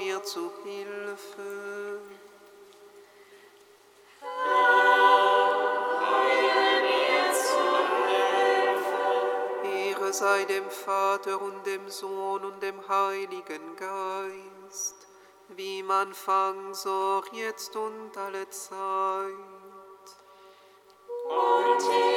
mir zu Hilfe. Ehre sei dem Vater und dem Sohn und dem Heiligen Geist, wie man fang so jetzt und alle Zeit. Und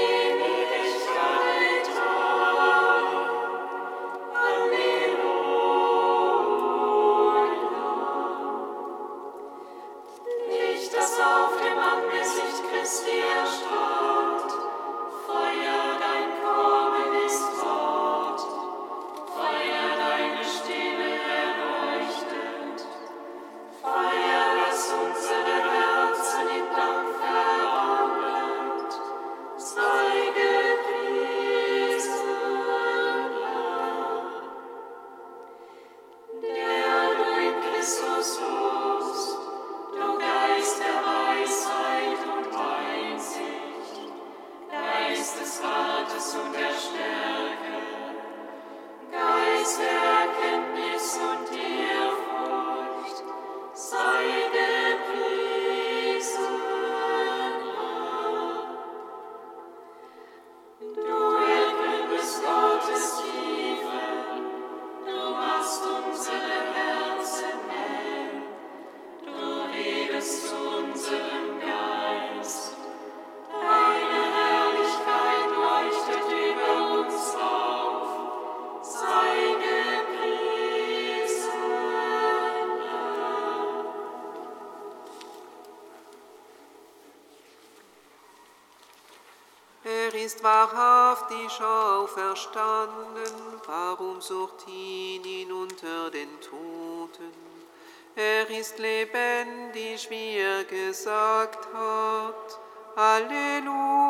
ist wahrhaftig auferstanden, warum sucht ihn ihn unter den Toten? Er ist lebendig, wie er gesagt hat. Halleluja.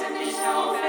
lasse nicht auf.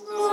Oh.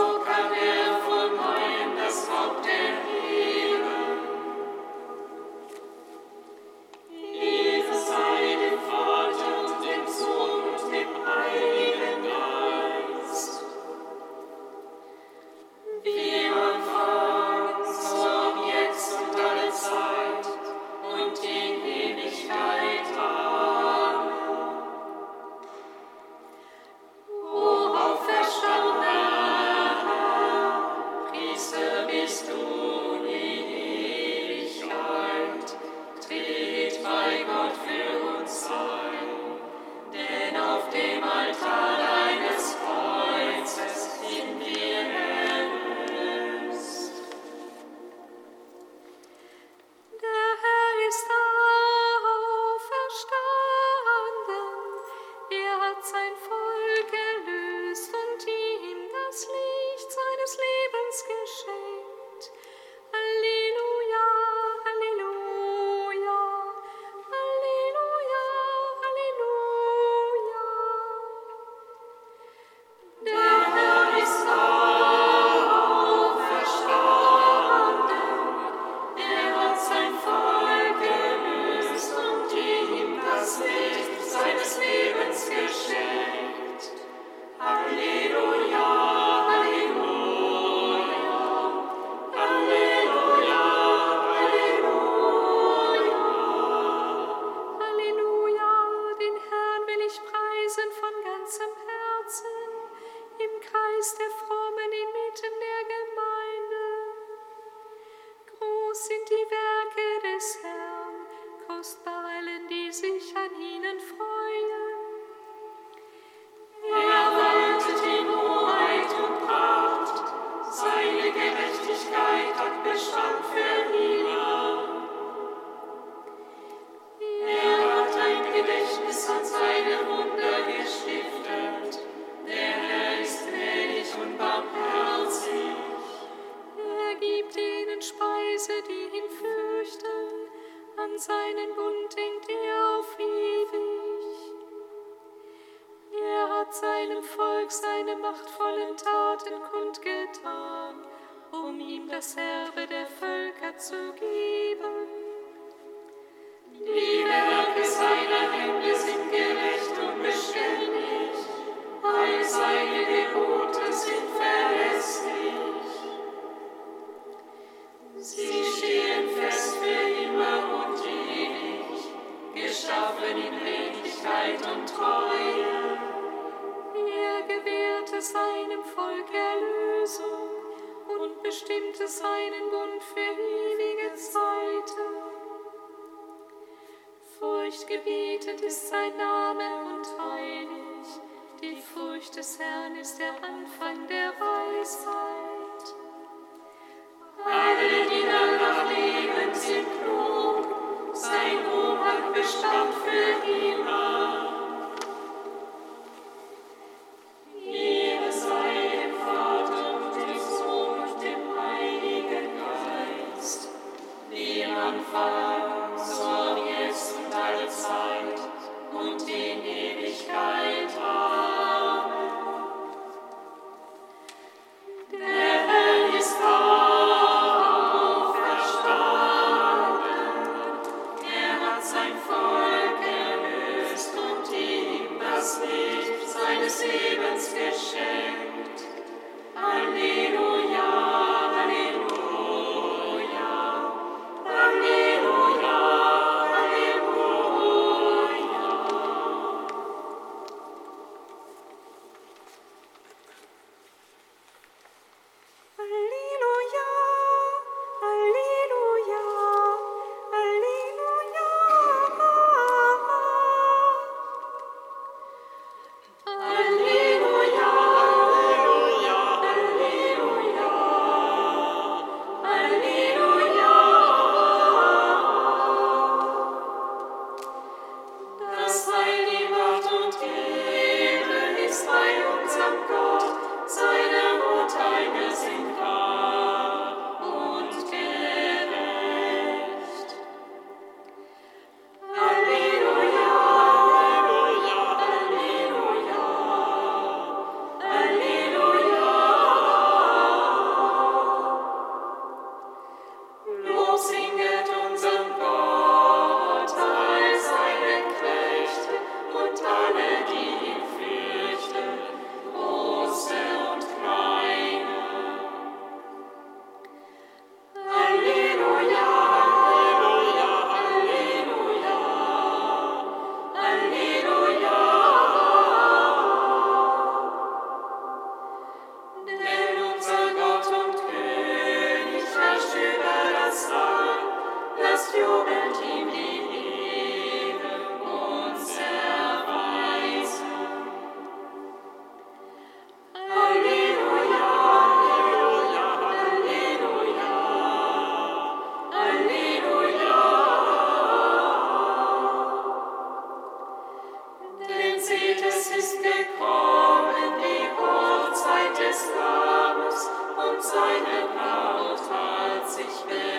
seinen Bund denkt er auf ewig. Er hat seinem Volk seine machtvollen Taten kundgetan, um ihm das Erbe der Völker zu geben. Die Werke seiner Hände sind gerecht und beständig, all seine Gebote sind verlässlich. Sie stehen fest für immer und immer geschaffen in Redlichkeit und Treue. Er gewährte seinem Volk Erlösung und bestimmte seinen Bund für ewige Zeiten. Furchtgebietet ist sein Name und heilig. Die Furcht des Herrn ist der Anfang der Weisheit. Alle, die danach leben, sind klug. Sein Ruhm Bestand für immer. Es ist gekommen, die Hochzeit des Lammes, und seine Braut hat sich bereit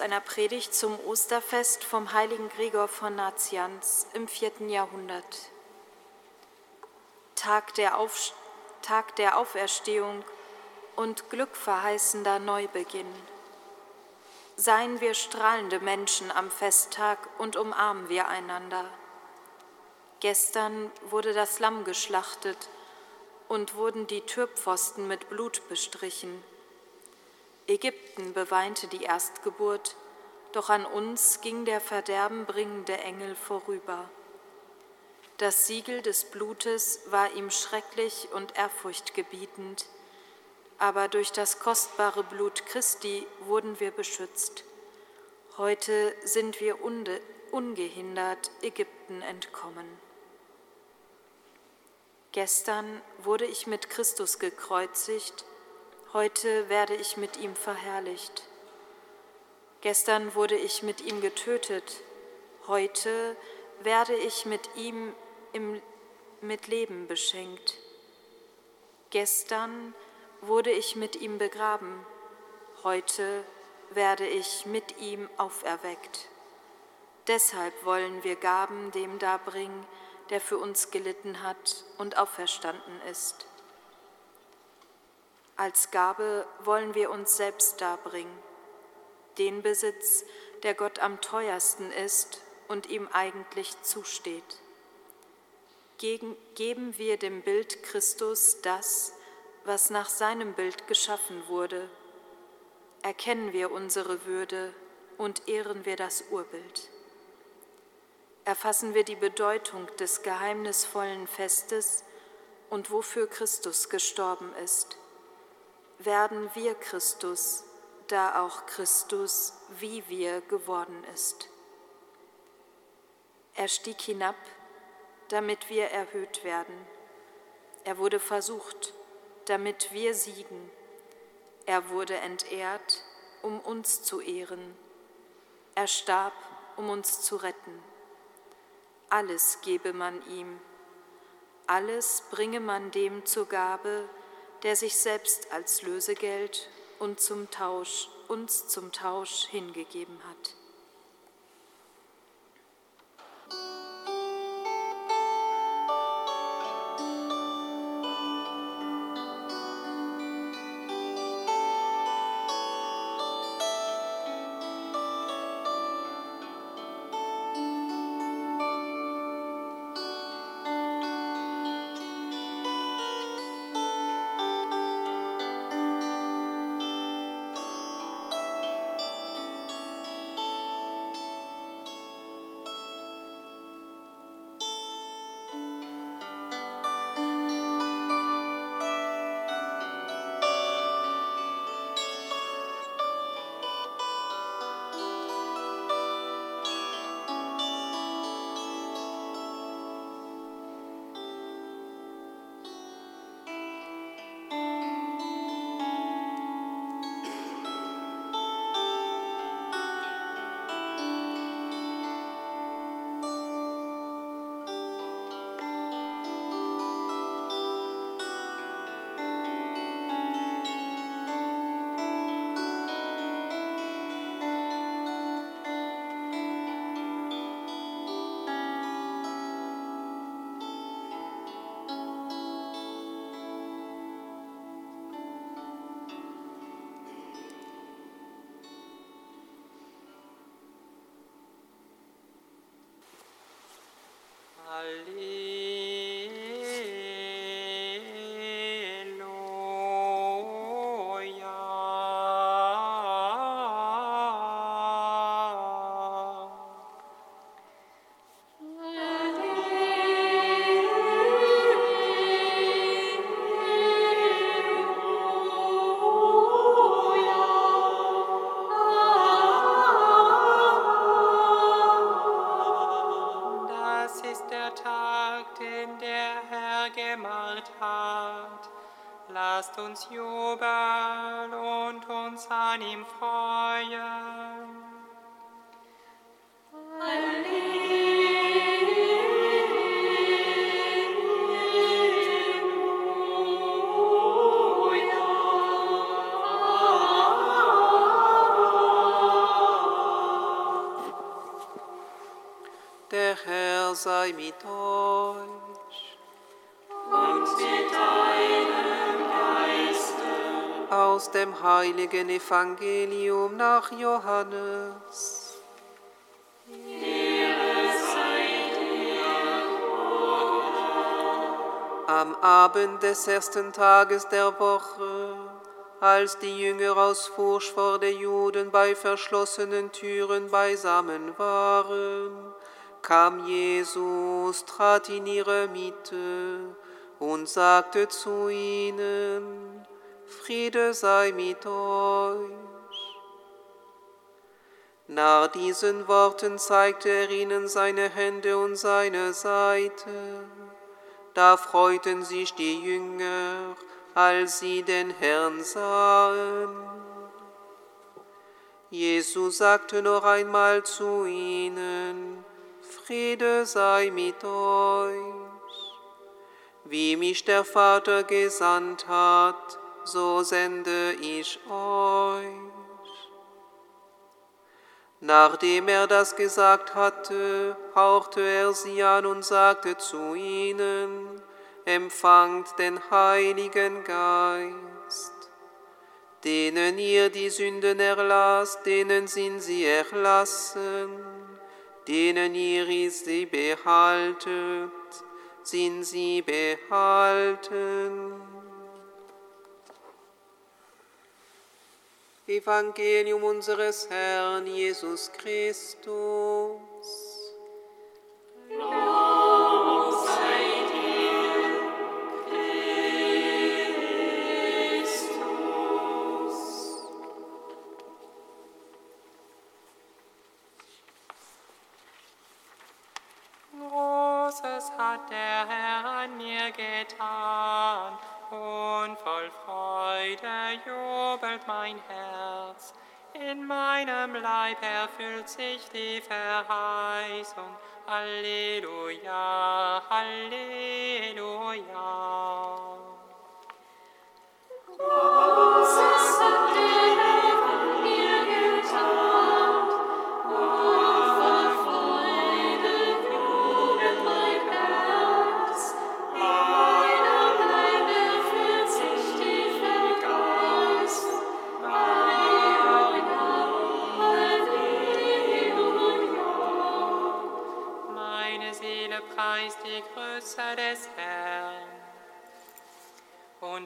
Einer Predigt zum Osterfest vom heiligen Gregor von Nazianz im vierten Jahrhundert. Tag der, Auf Tag der Auferstehung und glückverheißender Neubeginn. Seien wir strahlende Menschen am Festtag und umarmen wir einander. Gestern wurde das Lamm geschlachtet und wurden die Türpfosten mit Blut bestrichen. Ägypten beweinte die Erstgeburt, doch an uns ging der verderbenbringende Engel vorüber. Das Siegel des Blutes war ihm schrecklich und ehrfurchtgebietend, aber durch das kostbare Blut Christi wurden wir beschützt. Heute sind wir ungehindert Ägypten entkommen. Gestern wurde ich mit Christus gekreuzigt, heute werde ich mit ihm verherrlicht. Gestern wurde ich mit ihm getötet, heute werde ich mit ihm im, mit Leben beschenkt. Gestern wurde ich mit ihm begraben, heute werde ich mit ihm auferweckt. Deshalb wollen wir Gaben dem darbringen, der für uns gelitten hat und auferstanden ist. Als Gabe wollen wir uns selbst darbringen, den Besitz, der Gott am teuersten ist und ihm eigentlich zusteht. Gegen, geben wir dem Bild Christus das, was nach seinem Bild geschaffen wurde. Erkennen wir unsere Würde und ehren wir das Urbild. Erfassen wir die Bedeutung des geheimnisvollen Festes und wofür Christus gestorben ist. Werden wir Christus, da auch Christus wie wir geworden ist. Er stieg hinab, damit wir erhöht werden. Er wurde versucht, damit wir siegen. Er wurde entehrt, um uns zu ehren. Er starb, um uns zu retten. Alles gebe man ihm, alles bringe man dem zur Gabe, der sich selbst als Lösegeld und zum Tausch, uns zum Tausch hingegeben hat. Dem heiligen Evangelium nach Johannes. Am Abend des ersten Tages der Woche, als die Jünger aus Furcht vor der Juden bei verschlossenen Türen beisammen waren, kam Jesus, trat in ihre Mitte und sagte zu ihnen, Friede sei mit euch. Nach diesen Worten zeigte er ihnen seine Hände und seine Seite. Da freuten sich die Jünger, als sie den Herrn sahen. Jesus sagte noch einmal zu ihnen, Friede sei mit euch. Wie mich der Vater gesandt hat, so sende ich euch. Nachdem er das gesagt hatte, hauchte er sie an und sagte zu ihnen, empfangt den Heiligen Geist. Denen ihr die Sünden erlasst, denen sind sie erlassen, denen ihr sie behaltet, sind sie behalten. Evangelium unseres Herrn Jesus Christus. Großes hat der Herr an mir getan, und voll Freude jubelt mein Herz. In meinem Leib erfüllt sich die Verheißung. Halleluja, Halleluja. Großes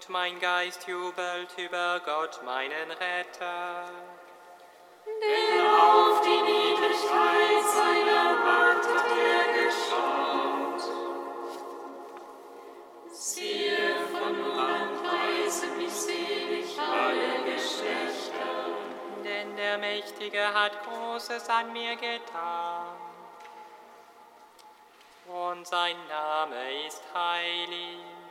Und mein Geist jubelt über Gott, meinen Retter. Denn auf die Niedrigkeit seiner Macht hat er geschaut. Siehe, von nun an preisen mich selig alle Geschlechter. Denn der Mächtige hat Großes an mir getan. Und sein Name ist heilig.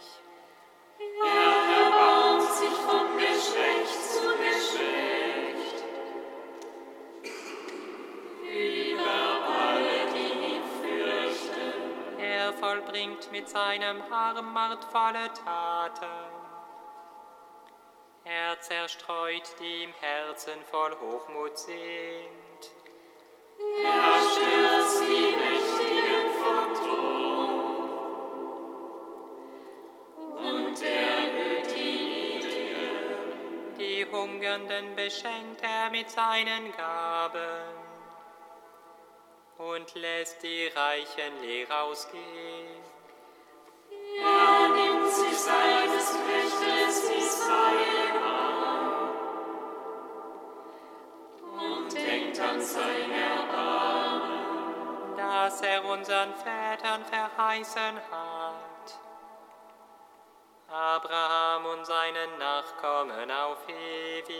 Mit seinem Arm machtvolle Taten. Er zerstreut, die im Herzen voll Hochmut sind. Er Die Hungernden beschenkt er mit seinen Gaben und lässt die Reichen leer ausgehen. Er nimmt sich seines Knechtes Israel an und denkt an sein Erbarmen. das er unseren Vätern verheißen hat. Abraham und seinen Nachkommen auf ewig.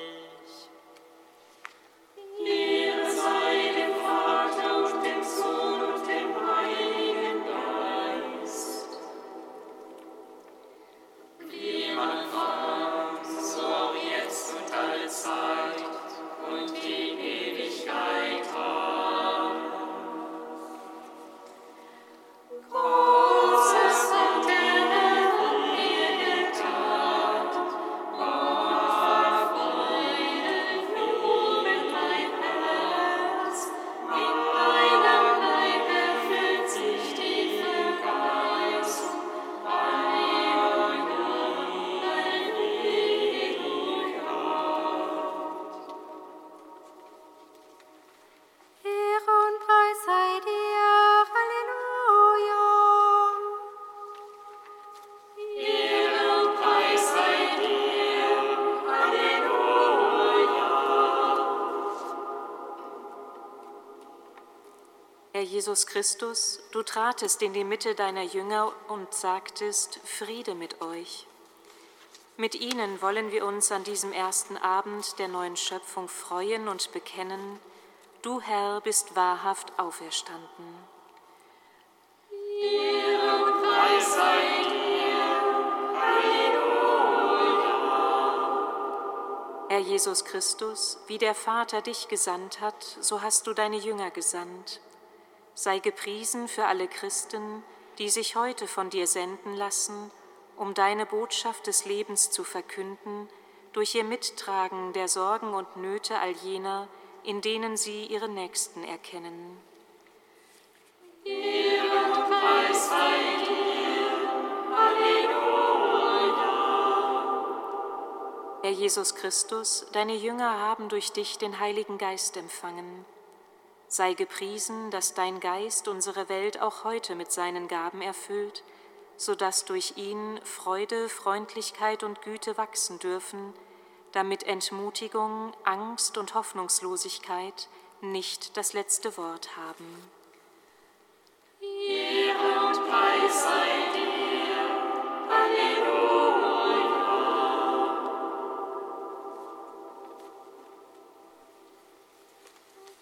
Jesus Christus, du tratest in die Mitte deiner Jünger und sagtest, Friede mit euch. Mit ihnen wollen wir uns an diesem ersten Abend der neuen Schöpfung freuen und bekennen, du Herr bist wahrhaft auferstanden. Ehre. Herr Jesus Christus, wie der Vater dich gesandt hat, so hast du deine Jünger gesandt. Sei gepriesen für alle Christen, die sich heute von dir senden lassen, um deine Botschaft des Lebens zu verkünden, durch ihr Mittragen der Sorgen und Nöte all jener, in denen sie ihre Nächsten erkennen. Ehre und Preis sei. Halleluja. Herr Jesus Christus, deine Jünger haben durch dich den Heiligen Geist empfangen. Sei gepriesen, dass dein Geist unsere Welt auch heute mit seinen Gaben erfüllt, so dass durch ihn Freude, Freundlichkeit und Güte wachsen dürfen, damit Entmutigung, Angst und Hoffnungslosigkeit nicht das letzte Wort haben. Ehre und Preis sei dir. Halleluja.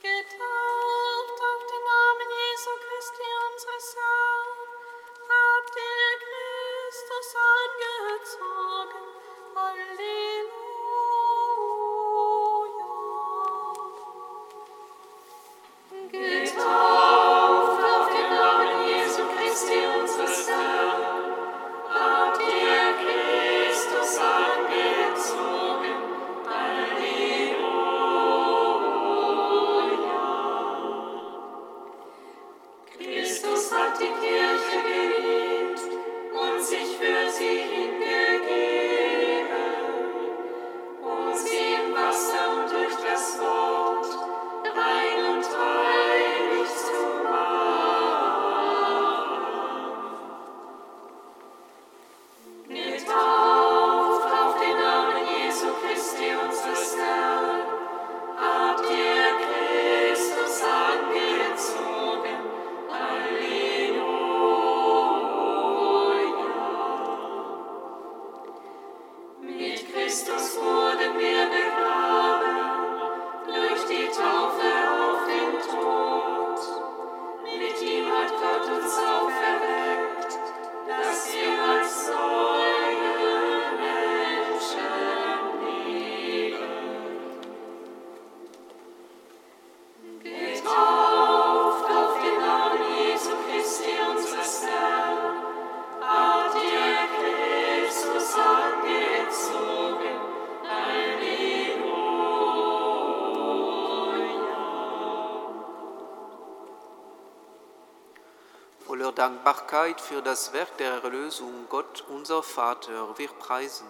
Getauft Christus wurden wir Dankbarkeit für das Werk der Erlösung, Gott, unser Vater, wir preisen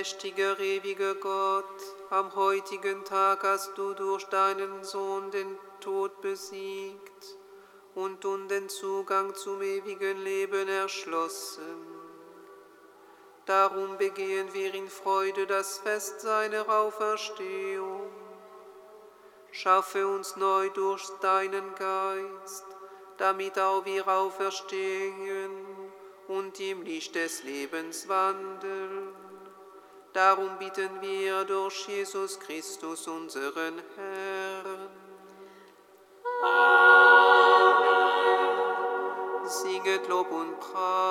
allmächtiger, ewiger Gott, am heutigen Tag hast du durch deinen Sohn den Tod besiegt und nun den Zugang zum ewigen Leben erschlossen. Darum begehen wir in Freude das Fest seiner Auferstehung. Schaffe uns neu durch deinen Geist, damit auch wir auferstehen und im Licht des Lebens wandeln. Darum bitten wir durch Jesus Christus, unseren Herrn. Amen. Singet Lob und Preis.